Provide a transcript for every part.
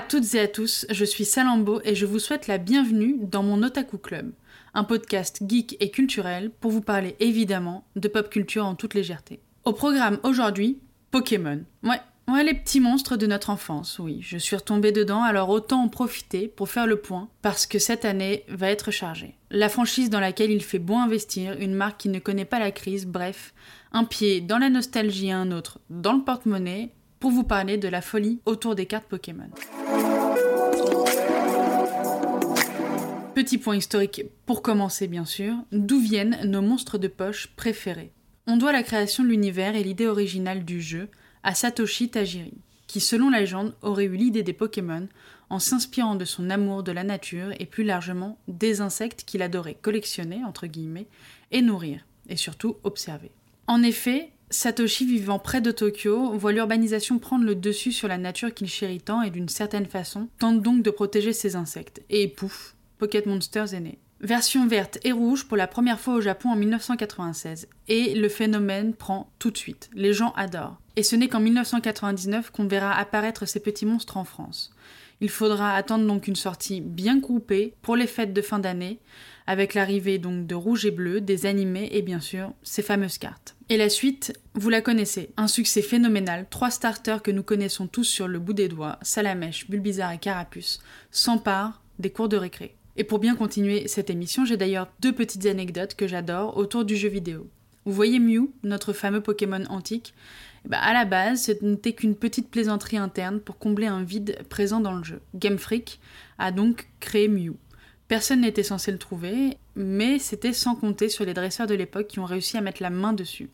à toutes et à tous, je suis Salambo et je vous souhaite la bienvenue dans mon Otaku Club, un podcast geek et culturel pour vous parler évidemment de pop culture en toute légèreté. Au programme aujourd'hui, Pokémon. Ouais, ouais, les petits monstres de notre enfance, oui, je suis retombée dedans, alors autant en profiter pour faire le point, parce que cette année va être chargée. La franchise dans laquelle il fait bon investir, une marque qui ne connaît pas la crise, bref, un pied dans la nostalgie et un autre dans le porte-monnaie, pour vous parler de la folie autour des cartes Pokémon. Petit point historique pour commencer bien sûr, d'où viennent nos monstres de poche préférés? On doit la création de l'univers et l'idée originale du jeu à Satoshi Tajiri, qui selon la légende aurait eu l'idée des Pokémon en s'inspirant de son amour de la nature et plus largement des insectes qu'il adorait collectionner entre guillemets et nourrir, et surtout observer. En effet, Satoshi, vivant près de Tokyo, voit l'urbanisation prendre le dessus sur la nature qu'il chérit tant et d'une certaine façon tente donc de protéger ses insectes. Et pouf, Pocket Monsters est né. Version verte et rouge pour la première fois au Japon en 1996. Et le phénomène prend tout de suite. Les gens adorent. Et ce n'est qu'en 1999 qu'on verra apparaître ces petits monstres en France. Il faudra attendre donc une sortie bien groupée pour les fêtes de fin d'année, avec l'arrivée donc de rouge et bleu, des animés et bien sûr ces fameuses cartes. Et la suite, vous la connaissez, un succès phénoménal, trois starters que nous connaissons tous sur le bout des doigts, Salamèche, Bulbizarre et Carapuce, s'emparent des cours de récré. Et pour bien continuer cette émission, j'ai d'ailleurs deux petites anecdotes que j'adore autour du jeu vidéo. Vous voyez Mew, notre fameux Pokémon antique? Eh ben, À la base, ce n'était qu'une petite plaisanterie interne pour combler un vide présent dans le jeu. Game Freak a donc créé Mew. Personne n'était censé le trouver, mais c'était sans compter sur les dresseurs de l'époque qui ont réussi à mettre la main dessus.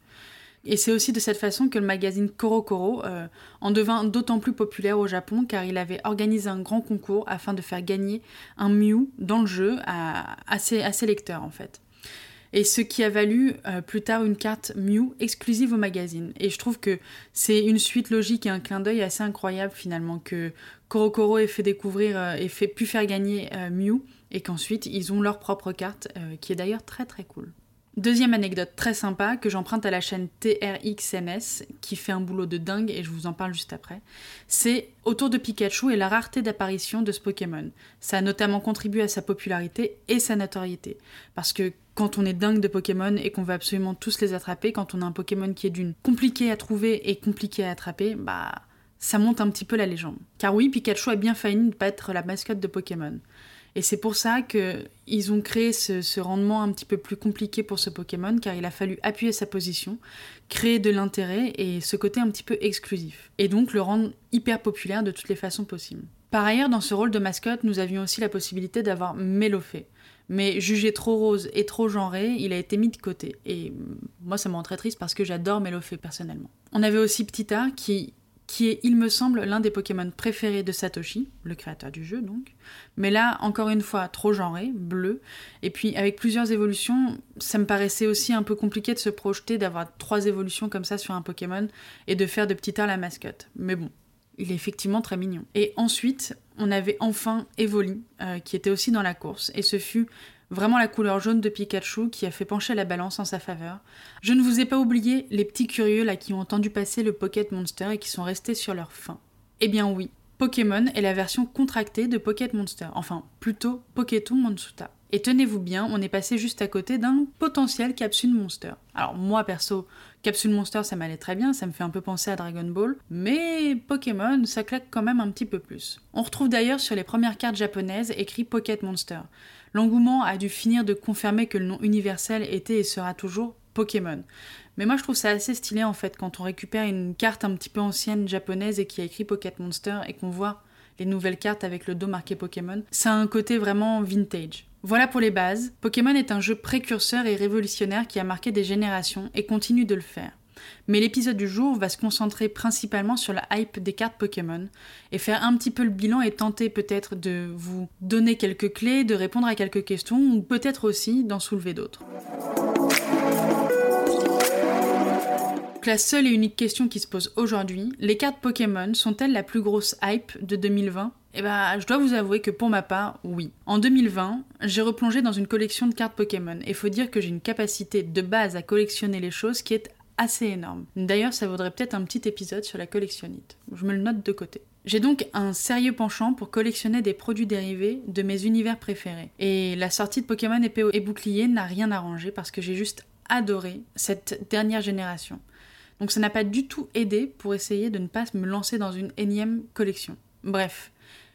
Et c'est aussi de cette façon que le magazine Korokoro euh, en devint d'autant plus populaire au Japon car il avait organisé un grand concours afin de faire gagner un Mew dans le jeu à, ses, lecteurs en fait. Et ce qui a valu euh, plus tard une carte Mew exclusive au magazine. Et je trouve que c'est une suite logique et un clin d'œil assez incroyable finalement que Korokoro ait fait découvrir euh, et fait, pu faire gagner Mew et qu'ensuite ils ont leur propre carte, euh, qui est d'ailleurs très très cool. Deuxième anecdote très sympa que j'emprunte à la chaîne TRXMS qui fait un boulot de dingue et je vous en parle juste après, c'est autour de Pikachu et la rareté d'apparition de ce Pokémon. Ça a notamment contribué à sa popularité et sa notoriété. Parce que quand on est dingue de Pokémon et qu'on veut absolument tous les attraper, quand on a un Pokémon qui est d'une compliqué à trouver et compliqué à attraper, bah ça monte un petit peu la légende. Car oui, Pikachu a bien failli ne pas être la mascotte de Pokémon. Et c'est pour ça qu'ils ont créé ce, rendement un petit peu plus compliqué pour ce Pokémon, car il a fallu appuyer sa position, créer de l'intérêt et ce côté un petit peu exclusif. Et donc le rendre hyper populaire de toutes les façons possibles. Par ailleurs, dans ce rôle de mascotte, nous avions aussi la possibilité d'avoir Mélofée. Mais jugé trop rose et trop genré, il a été mis de côté. Et moi, ça me rend très triste parce que j'adore Mélofée personnellement. On avait aussi Ptita qui qui est, il me semble, l'un des Pokémon préférés de Satoshi, le créateur du jeu donc. Mais là, encore une fois, trop genré, bleu. Et puis, avec plusieurs évolutions, ça me paraissait aussi un peu compliqué de se projeter, d'avoir trois évolutions comme ça sur un Pokémon et de faire de Petit la mascotte. Mais bon, il est effectivement très mignon. Et ensuite, on avait enfin Evoli, euh, qui était aussi dans la course. Et ce fut Vraiment la couleur jaune de Pikachu qui a fait pencher la balance en sa faveur. Je ne vous ai pas oublié les petits curieux là qui ont entendu passer le Pocket Monster et qui sont restés sur leur faim. Eh bien oui, Pokémon est la version contractée de Pocket Monster, enfin plutôt Pokéton Monsuta. Et tenez-vous bien, on est passé juste à côté d'un potentiel Capsule Monster. Alors moi perso, Capsule Monster ça m'allait très bien, ça me fait un peu penser à Dragon Ball, mais Pokémon ça claque quand même un petit peu plus. On retrouve d'ailleurs sur les premières cartes japonaises écrit Pocket Monster. L'engouement a dû finir de confirmer que le nom universel était et sera toujours Pokémon. Mais moi je trouve ça assez stylé en fait quand on récupère une carte un petit peu ancienne japonaise et qui a écrit Pocket Monster et qu'on voit les nouvelles cartes avec le dos marqué Pokémon. Ça a un côté vraiment vintage. Voilà pour les bases. Pokémon est un jeu précurseur et révolutionnaire qui a marqué des générations et continue de le faire. Mais l'épisode du jour va se concentrer principalement sur la hype des cartes Pokémon et faire un petit peu le bilan et tenter peut-être de vous donner quelques clés, de répondre à quelques questions ou peut-être aussi d'en soulever d'autres. La seule et unique question qui se pose aujourd'hui, les cartes Pokémon sont-elles la plus grosse hype de 2020 eh ben, je dois vous avouer que pour ma part, oui. En 2020, j'ai replongé dans une collection de cartes Pokémon et faut dire que j'ai une capacité de base à collectionner les choses qui est assez énorme. D'ailleurs, ça vaudrait peut-être un petit épisode sur la collectionnite. Je me le note de côté. J'ai donc un sérieux penchant pour collectionner des produits dérivés de mes univers préférés. Et la sortie de Pokémon épée et bouclier n'a rien arrangé parce que j'ai juste adoré cette dernière génération. Donc ça n'a pas du tout aidé pour essayer de ne pas me lancer dans une énième collection. Bref,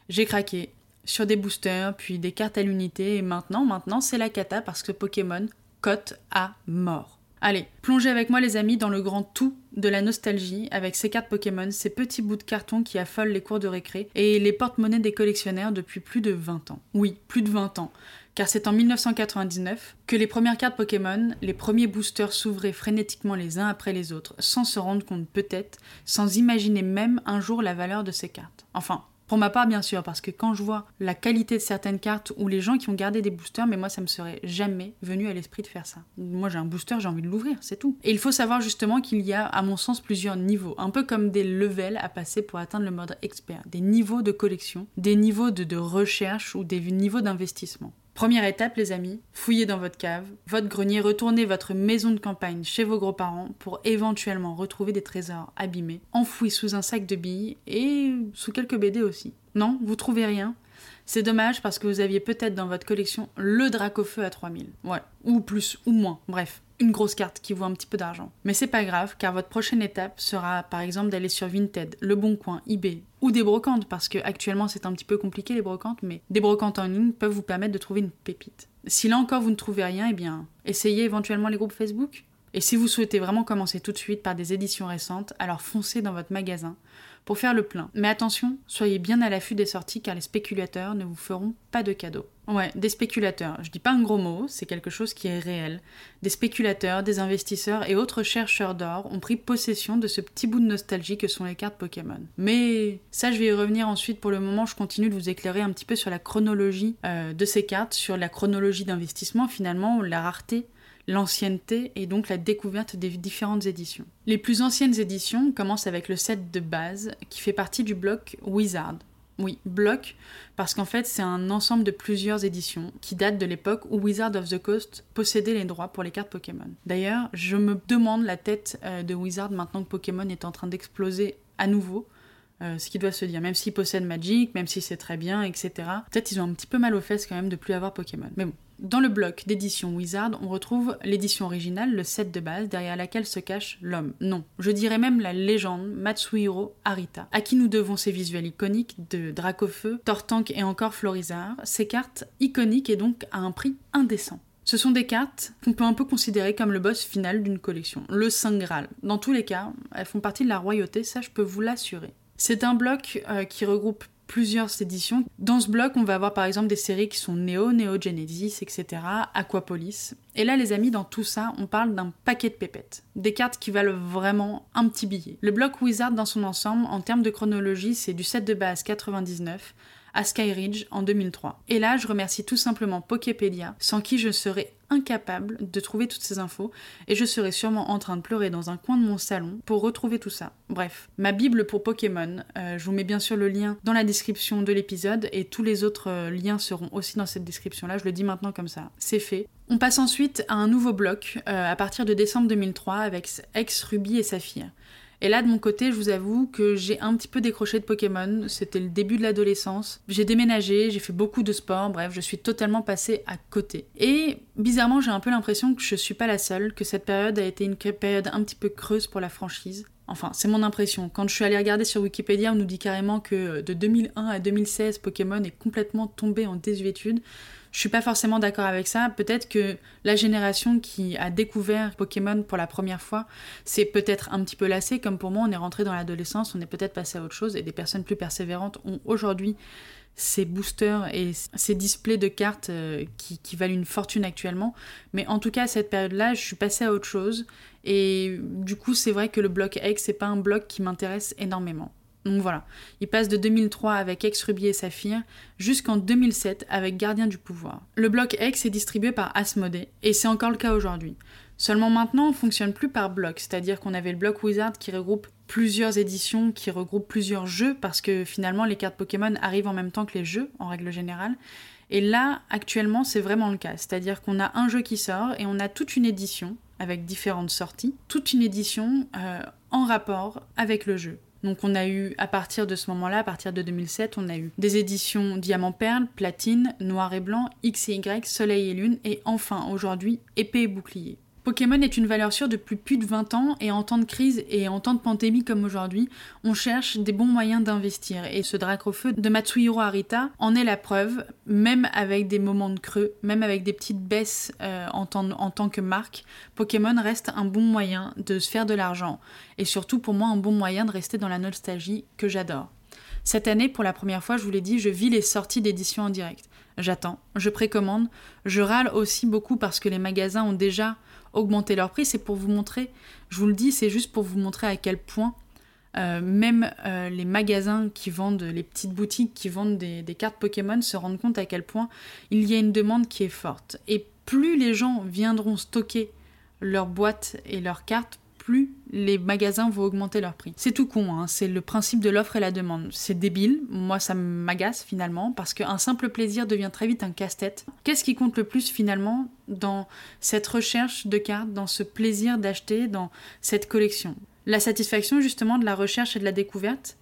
j'ai craqué sur des boosters, puis des cartes à l'unité, et maintenant, maintenant, c'est la cata parce que Pokémon cote à mort. Allez, plongez avec moi les amis dans le grand tout de la nostalgie avec ces cartes Pokémon, ces petits bouts de carton qui affolent les cours de récré et les porte-monnaies des collectionneurs depuis plus de 20 ans. Oui, plus de 20 ans, car c'est en 1999 que les premières cartes Pokémon, les premiers boosters s'ouvraient frénétiquement les uns après les autres, sans se rendre compte peut-être, sans imaginer même un jour la valeur de ces cartes. Enfin, pour ma part, bien sûr, parce que quand je vois la qualité de certaines cartes ou les gens qui ont gardé des boosters, mais moi, ça me serait jamais venu à l'esprit de faire ça. Moi, j'ai un booster, j'ai envie de l'ouvrir, c'est tout. Et il faut savoir justement qu'il y a, à mon sens, plusieurs niveaux, un peu comme des levels à passer pour atteindre le mode expert, des niveaux de collection, des niveaux de recherche ou des niveaux d'investissement. Première étape, les amis, fouillez dans votre cave, votre grenier, retournez votre maison de campagne chez vos gros-parents pour éventuellement retrouver des trésors abîmés, enfouis sous un sac de billes et sous quelques BD aussi. Non, vous trouvez rien c'est dommage parce que vous aviez peut-être dans votre collection le Dracofeu à 3000. Ouais, ou plus, ou moins, bref une grosse carte qui vaut un petit peu d'argent. Mais c'est pas grave, car votre prochaine étape sera par exemple d'aller sur Vinted, Le Bon Coin, eBay ou des brocantes, parce que actuellement c'est un petit peu compliqué les brocantes, mais des brocantes en ligne peuvent vous permettre de trouver une pépite. Si là encore vous ne trouvez rien, eh bien, essayez éventuellement les groupes Facebook. Et si vous souhaitez vraiment commencer tout de suite par des éditions récentes, alors foncez dans votre magasin pour faire le plein. Mais attention, soyez bien à l'affût des sorties car les spéculateurs ne vous feront pas de cadeaux. Ouais, des spéculateurs. Je dis pas un gros mot, c'est quelque chose qui est réel. Des spéculateurs, des investisseurs et autres chercheurs d'or ont pris possession de ce petit bout de nostalgie que sont les cartes Pokémon. Mais ça, je vais y revenir ensuite. Pour le moment, je continue de vous éclairer un petit peu sur la chronologie euh, de ces cartes, sur la chronologie d'investissement finalement, la rareté l'ancienneté et donc la découverte des différentes éditions. Les plus anciennes éditions commencent avec le set de base qui fait partie du bloc Wizard. Oui, bloc, parce qu'en fait c'est un ensemble de plusieurs éditions qui datent de l'époque où Wizard of the Coast possédait les droits pour les cartes Pokémon. D'ailleurs, je me demande la tête euh, de Wizard maintenant que Pokémon est en train d'exploser à nouveau. Euh, ce qui doit se dire, même s'ils possèdent Magic, même si c'est très bien, etc. Peut-être ils ont un petit peu mal aux fesses quand même de plus avoir Pokémon. Mais bon, dans le bloc d'édition Wizard, on retrouve l'édition originale, le set de base, derrière laquelle se cache l'homme. Non, je dirais même la légende Matsuhiro Arita, à qui nous devons ces visuels iconiques de Dracofeu, Tortank et encore Florizard, ces cartes iconiques et donc à un prix indécent. Ce sont des cartes qu'on peut un peu considérer comme le boss final d'une collection, le Saint Graal. Dans tous les cas, elles font partie de la royauté, ça je peux vous l'assurer. C'est un bloc euh, qui regroupe plusieurs éditions. Dans ce bloc, on va avoir par exemple des séries qui sont Neo, Neo Genesis, etc., Aquapolis. Et là, les amis, dans tout ça, on parle d'un paquet de pépettes. Des cartes qui valent vraiment un petit billet. Le bloc Wizard dans son ensemble, en termes de chronologie, c'est du set de base 99 à Skyridge en 2003. Et là, je remercie tout simplement Poképédia, sans qui je serais incapable de trouver toutes ces infos et je serais sûrement en train de pleurer dans un coin de mon salon pour retrouver tout ça. Bref, ma Bible pour Pokémon, euh, je vous mets bien sûr le lien dans la description de l'épisode et tous les autres euh, liens seront aussi dans cette description là, je le dis maintenant comme ça, c'est fait. On passe ensuite à un nouveau bloc euh, à partir de décembre 2003 avec Ex Ruby et Saphir. Et là, de mon côté, je vous avoue que j'ai un petit peu décroché de Pokémon. C'était le début de l'adolescence. J'ai déménagé, j'ai fait beaucoup de sport, bref, je suis totalement passée à côté. Et bizarrement, j'ai un peu l'impression que je suis pas la seule, que cette période a été une période un petit peu creuse pour la franchise. Enfin, c'est mon impression. Quand je suis allée regarder sur Wikipédia, on nous dit carrément que de 2001 à 2016, Pokémon est complètement tombé en désuétude. Je suis pas forcément d'accord avec ça. Peut-être que la génération qui a découvert Pokémon pour la première fois, c'est peut-être un petit peu lassé. Comme pour moi, on est rentré dans l'adolescence, on est peut-être passé à autre chose. Et des personnes plus persévérantes ont aujourd'hui ces boosters et ces displays de cartes euh, qui, qui, valent une fortune actuellement. Mais en tout cas, à cette période-là, je suis passée à autre chose. Et du coup, c'est vrai que le bloc X, c'est pas un bloc qui m'intéresse énormément. Donc voilà, il passe de 2003 avec Ex Ruby et Saphir jusqu'en 2007 avec Gardien du Pouvoir. Le bloc X est distribué par Asmodee et c'est encore le cas aujourd'hui. Seulement maintenant, on fonctionne plus par bloc, c'est-à-dire qu'on avait le bloc Wizard qui regroupe plusieurs éditions, qui regroupe plusieurs jeux parce que finalement les cartes Pokémon arrivent en même temps que les jeux en règle générale. Et là, actuellement, c'est vraiment le cas, c'est-à-dire qu'on a un jeu qui sort et on a toute une édition avec différentes sorties, toute une édition euh, en rapport avec le jeu. Donc on a eu, à partir de ce moment-là, à partir de 2007, on a eu des éditions Diamant Perle, Platine, Noir et Blanc, X et Y, Soleil et Lune, et enfin aujourd'hui, Épée et Bouclier. Pokémon est une valeur sûre depuis plus de 20 ans et en temps de crise et en temps de pandémie comme aujourd'hui, on cherche des bons moyens d'investir et ce feu de Matsuhiro Arita en est la preuve, même avec des moments de creux, même avec des petites baisses euh, en, en tant que marque, Pokémon reste un bon moyen de se faire de l'argent et surtout pour moi un bon moyen de rester dans la nostalgie que j'adore. Cette année, pour la première fois, je vous l'ai dit, je vis les sorties d'édition en direct. J'attends, je précommande, je râle aussi beaucoup parce que les magasins ont déjà augmenter leur prix, c'est pour vous montrer, je vous le dis, c'est juste pour vous montrer à quel point euh, même euh, les magasins qui vendent, les petites boutiques qui vendent des, des, cartes Pokémon se rendent compte à quel point il y a une demande qui est forte. Et plus les gens viendront stocker leurs boîtes et leurs cartes, plus les magasins vont augmenter leur prix. C'est tout con, hein. c'est le principe de l'offre et la demande. C'est débile, moi ça m'agace finalement, parce qu'un simple plaisir devient très vite un casse-tête. Qu'est-ce qui compte le plus finalement dans cette recherche de cartes, dans ce plaisir d'acheter, dans cette collection? La satisfaction justement de la recherche et de la découverte,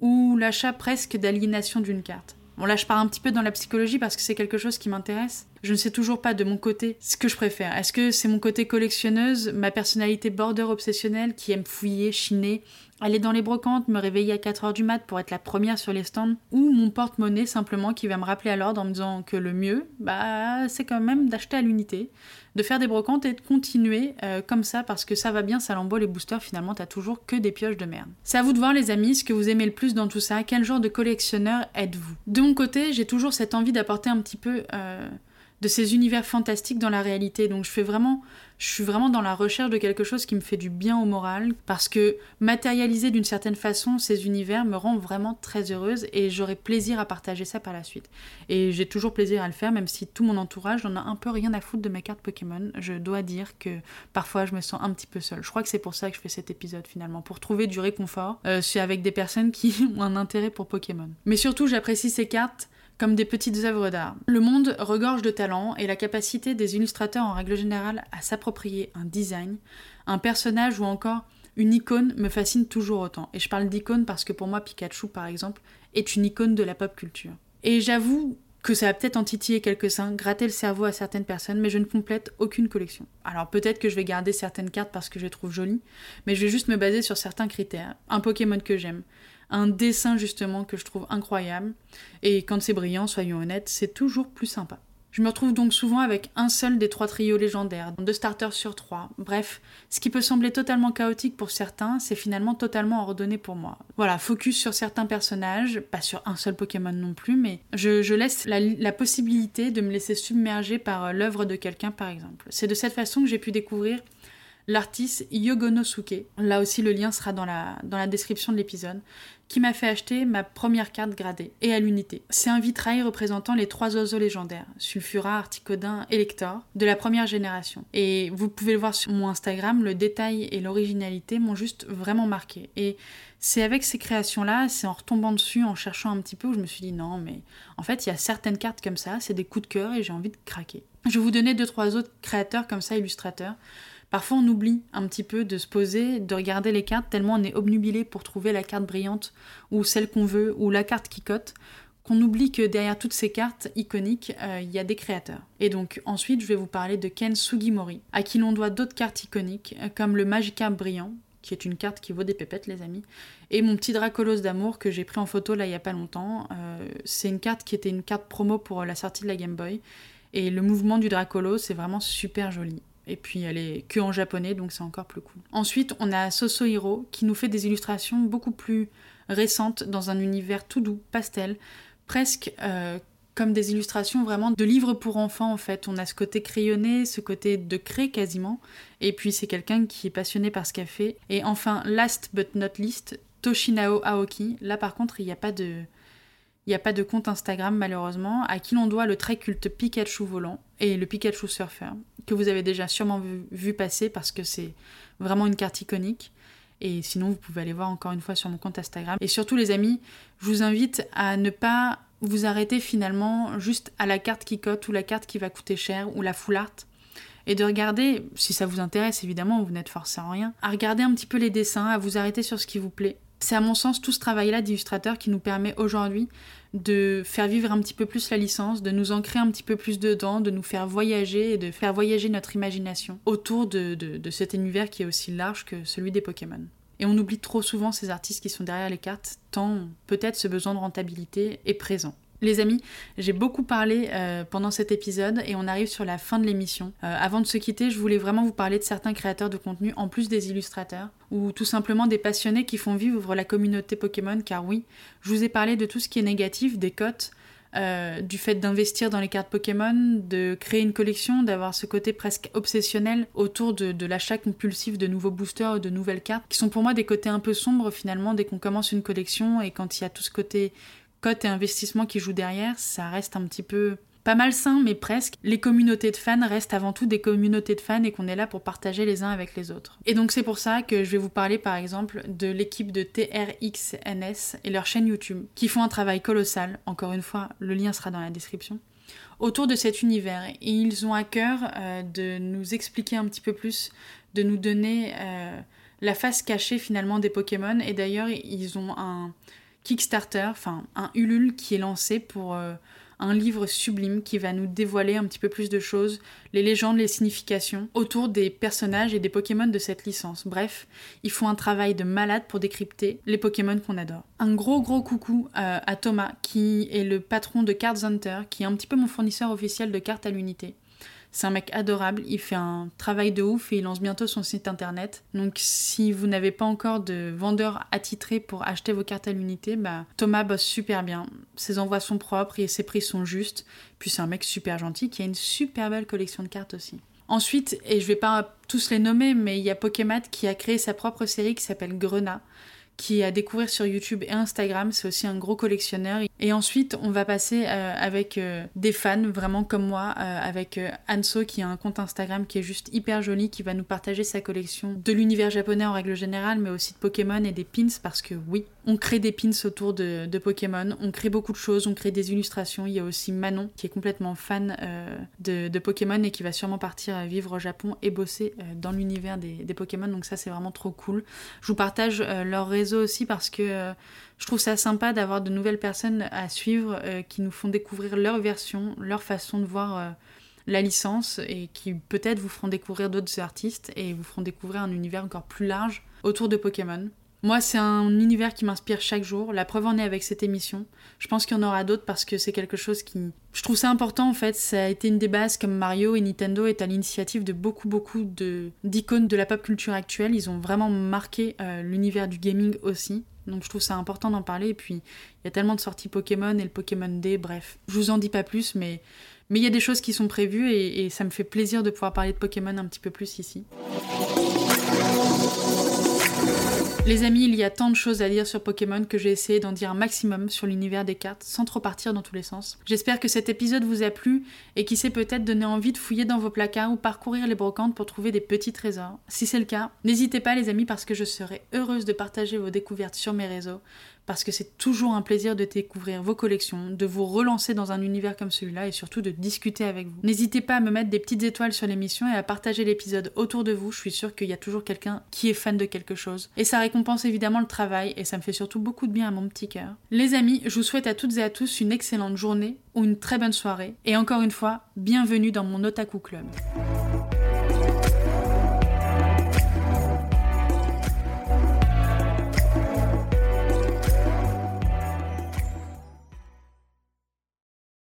ou l'achat presque d'aliénation d'une carte? Bon là je pars un petit peu dans la psychologie parce que c'est quelque chose qui m'intéresse. Je ne sais toujours pas de mon côté ce que je préfère. Est-ce que c'est mon côté collectionneuse, ma personnalité border obsessionnelle qui aime fouiller, chiner, aller dans les brocantes, me réveiller à 4h du mat pour être la première sur les stands, ou mon porte-monnaie simplement qui va me rappeler à l'ordre en me disant que le mieux, bah c'est quand même d'acheter à l'unité, de faire des brocantes et de continuer euh, comme ça parce que ça va bien, ça l'emballe les boosters, finalement t'as toujours que des pioches de merde. C'est à vous de voir les amis ce que vous aimez le plus dans tout ça, quel genre de collectionneur êtes-vous? De mon côté, j'ai toujours cette envie d'apporter un petit peu... Euh, de ces univers fantastiques dans la réalité. Donc je fais vraiment, je suis vraiment dans la recherche de quelque chose qui me fait du bien au moral, parce que matérialiser d'une certaine façon ces univers me rend vraiment très heureuse et j'aurai plaisir à partager ça par la suite. Et j'ai toujours plaisir à le faire, même si tout mon entourage n'en a un peu rien à foutre de mes cartes Pokémon. Je dois dire que parfois je me sens un petit peu seule. Je crois que c'est pour ça que je fais cet épisode finalement, pour trouver du réconfort. Euh, suis avec des personnes qui ont un intérêt pour Pokémon. Mais surtout, j'apprécie ces cartes comme des petites œuvres d'art. Le monde regorge de talent et la capacité des illustrateurs en règle générale à s'approprier un design, un personnage ou encore une icône me fascine toujours autant. Et je parle d'icône parce que pour moi Pikachu par exemple est une icône de la pop culture. Et j'avoue que ça va peut-être en titiller quelques-uns, gratter le cerveau à certaines personnes, mais je ne complète aucune collection. Alors peut-être que je vais garder certaines cartes parce que je les trouve jolies, mais je vais juste me baser sur certains critères. Un Pokémon que j'aime, un dessin justement que je trouve incroyable. Et quand c'est brillant, soyons honnêtes, c'est toujours plus sympa. Je me retrouve donc souvent avec un seul des trois trios légendaires, deux starters sur trois. Bref, ce qui peut sembler totalement chaotique pour certains, c'est finalement totalement ordonné pour moi. Voilà, focus sur certains personnages, pas sur un seul Pokémon non plus, mais je, laisse la, la, possibilité de me laisser submerger par euh, l'œuvre de quelqu'un par exemple. C'est de cette façon que j'ai pu découvrir l'artiste Yogonosuke. Là aussi, le lien sera dans la, dans la description de l'épisode, qui m'a fait acheter ma première carte gradée, et à l'unité. C'est un vitrail représentant les trois oiseaux légendaires, Sulfura, Articodin et Lector, de la première génération. Et vous pouvez le voir sur mon Instagram, le détail et l'originalité m'ont juste vraiment marqué. Et c'est avec ces créations-là, c'est en retombant dessus, en cherchant un petit peu, où je me suis dit non, mais en fait, il y a certaines cartes comme ça, c'est des coups de cœur et j'ai envie de craquer. Je vais vous donner deux, trois autres créateurs comme ça, illustrateurs, Parfois, on oublie un petit peu de se poser, de regarder les cartes, tellement on est obnubilé pour trouver la carte brillante, ou celle qu'on veut, ou la carte qui cote, qu'on oublie que derrière toutes ces cartes iconiques, euh, il y a des créateurs. Et donc ensuite, je vais vous parler de Ken Sugimori, à qui l'on doit d'autres cartes iconiques, euh, comme le Magikarp brillant, qui est une carte qui vaut des pépettes, les amis, et mon petit Dracolos d'amour que j'ai pris en photo là il y a pas longtemps. Euh, c'est une carte qui était une carte promo pour la sortie de la Game Boy, et le mouvement du Dracolos, c'est vraiment super joli. Et puis elle est que en japonais, donc c'est encore plus cool. Ensuite, on a Sosohiro qui nous fait des illustrations beaucoup plus récentes dans un univers tout doux, pastel, presque euh, comme des illustrations vraiment de livres pour enfants en fait. On a ce côté crayonné, ce côté de craie quasiment. Et puis c'est quelqu'un qui est passionné par ce fait. Et enfin, last but not least, Toshinao Aoki. Là par contre, il n'y a pas de il n'y a pas de compte Instagram malheureusement, à qui l'on doit le très culte Pikachu volant et le Pikachu surfer, que vous avez déjà sûrement vu, passer parce que c'est vraiment une carte iconique. Et sinon, vous pouvez aller voir encore une fois sur mon compte Instagram. Et surtout, les amis, je vous invite à ne pas vous arrêter finalement juste à la carte qui cote ou la carte qui va coûter cher ou la full art. et de regarder, si ça vous intéresse évidemment, vous n'êtes forcé en rien, à regarder un petit peu les dessins, à vous arrêter sur ce qui vous plaît. C'est à mon sens tout ce travail-là d'illustrateur qui nous permet aujourd'hui de faire vivre un petit peu plus la licence, de nous ancrer un petit peu plus dedans, de nous faire voyager et de faire voyager notre imagination autour de, de cet univers qui est aussi large que celui des Pokémon. Et on oublie trop souvent ces artistes qui sont derrière les cartes, tant peut-être ce besoin de rentabilité est présent. Les amis, j'ai beaucoup parlé euh, pendant cet épisode et on arrive sur la fin de l'émission. Euh, avant de se quitter, je voulais vraiment vous parler de certains créateurs de contenu en plus des illustrateurs ou tout simplement des passionnés qui font vivre la communauté Pokémon car oui, je vous ai parlé de tout ce qui est négatif, des cotes, euh, du fait d'investir dans les cartes Pokémon, de créer une collection, d'avoir ce côté presque obsessionnel autour de, de l'achat compulsif de nouveaux boosters ou de nouvelles cartes, qui sont pour moi des côtés un peu sombres finalement dès qu'on commence une collection et quand il y a tout ce côté cote et investissement qui jouent derrière, ça reste un petit peu pas malsain, mais presque. Les communautés de fans restent avant tout des communautés de fans et qu'on est là pour partager les uns avec les autres. Et donc c'est pour ça que je vais vous parler par exemple de l'équipe de TRXNS et leur chaîne YouTube, qui font un travail colossal. Encore une fois, le lien sera dans la description autour de cet univers. Et ils ont à cœur euh, de nous expliquer un petit peu plus, de nous donner euh, la face cachée finalement des Pokémon. Et d'ailleurs, ils ont un, Kickstarter, enfin un Ulule qui est lancé pour euh, un livre sublime qui va nous dévoiler un petit peu plus de choses, les légendes, les significations autour des personnages et des Pokémon de cette licence. Bref, ils font un travail de malade pour décrypter les Pokémon qu'on adore. Un gros gros coucou euh, à Thomas qui est le patron de Cards Hunter, qui est un petit peu mon fournisseur officiel de cartes à l'unité. C'est un mec adorable, il fait un travail de ouf et il lance bientôt son site internet. Donc si vous n'avez pas encore de vendeur attitré pour acheter vos cartes à l'unité, bah Thomas bosse super bien. Ses envois sont propres et ses prix sont justes. Puis c'est un mec super gentil qui a une super belle collection de cartes aussi. Ensuite, et je vais pas tous les nommer, mais il y a Pokémat qui a créé sa propre série qui s'appelle Grenat qui est à découvrir sur YouTube et Instagram. C'est aussi un gros collectionneur. Et ensuite, on va passer euh, avec euh, des fans, vraiment comme moi, euh, avec Anso qui a un compte Instagram qui est juste hyper joli, qui va nous partager sa collection de l'univers japonais en règle générale, mais aussi de Pokémon et des pins, parce que oui, on crée des pins autour de, Pokémon, on crée beaucoup de choses, on crée des illustrations. Il y a aussi Manon qui est complètement fan de, de, Pokémon et qui va sûrement partir vivre au Japon et bosser dans l'univers des, Pokémon. Donc ça, c'est vraiment trop cool. Je vous partage leur réseau aussi parce que euh, je trouve ça sympa d'avoir de nouvelles personnes à suivre euh, qui nous font découvrir leur version, leur façon de voir euh, la licence et qui peut-être vous feront découvrir d'autres artistes et vous feront découvrir un univers encore plus large autour de Pokémon. Moi, c'est un univers qui m'inspire chaque jour. La preuve en est avec cette émission. Je pense qu'il y en aura d'autres parce que c'est quelque chose qui. Je trouve ça important en fait. Ça a été une des bases comme Mario et Nintendo est à l'initiative de beaucoup, beaucoup d'icônes de, la pop culture actuelle. Ils ont vraiment marqué euh, l'univers du gaming aussi. Donc je trouve ça important d'en parler. Et puis, il y a tellement de sorties Pokémon et le Pokémon Day, bref. Je vous en dis pas plus, mais. Mais il y a des choses qui sont prévues et, et ça me fait plaisir de pouvoir parler de Pokémon un petit peu plus ici. Les amis, il y a tant de choses à dire sur Pokémon que j'ai essayé d'en dire un maximum sur l'univers des cartes sans trop partir dans tous les sens. J'espère que cet épisode vous a plu et qui s'est peut-être donné envie de fouiller dans vos placards ou parcourir les brocantes pour trouver des petits trésors. Si c'est le cas, n'hésitez pas les amis parce que je serai heureuse de partager vos découvertes sur mes réseaux parce que c'est toujours un plaisir de découvrir vos collections, de vous relancer dans un univers comme celui-là et surtout de discuter avec vous. N'hésitez pas à me mettre des petites étoiles sur l'émission et à partager l'épisode autour de vous, je suis sûre qu'il y a toujours quelqu'un qui est fan de quelque chose. Et ça récompense évidemment le travail et ça me fait surtout beaucoup de bien à mon petit cœur. Les amis, je vous souhaite à toutes et à tous une excellente journée ou une très bonne soirée et encore une fois, bienvenue dans mon Otaku Club.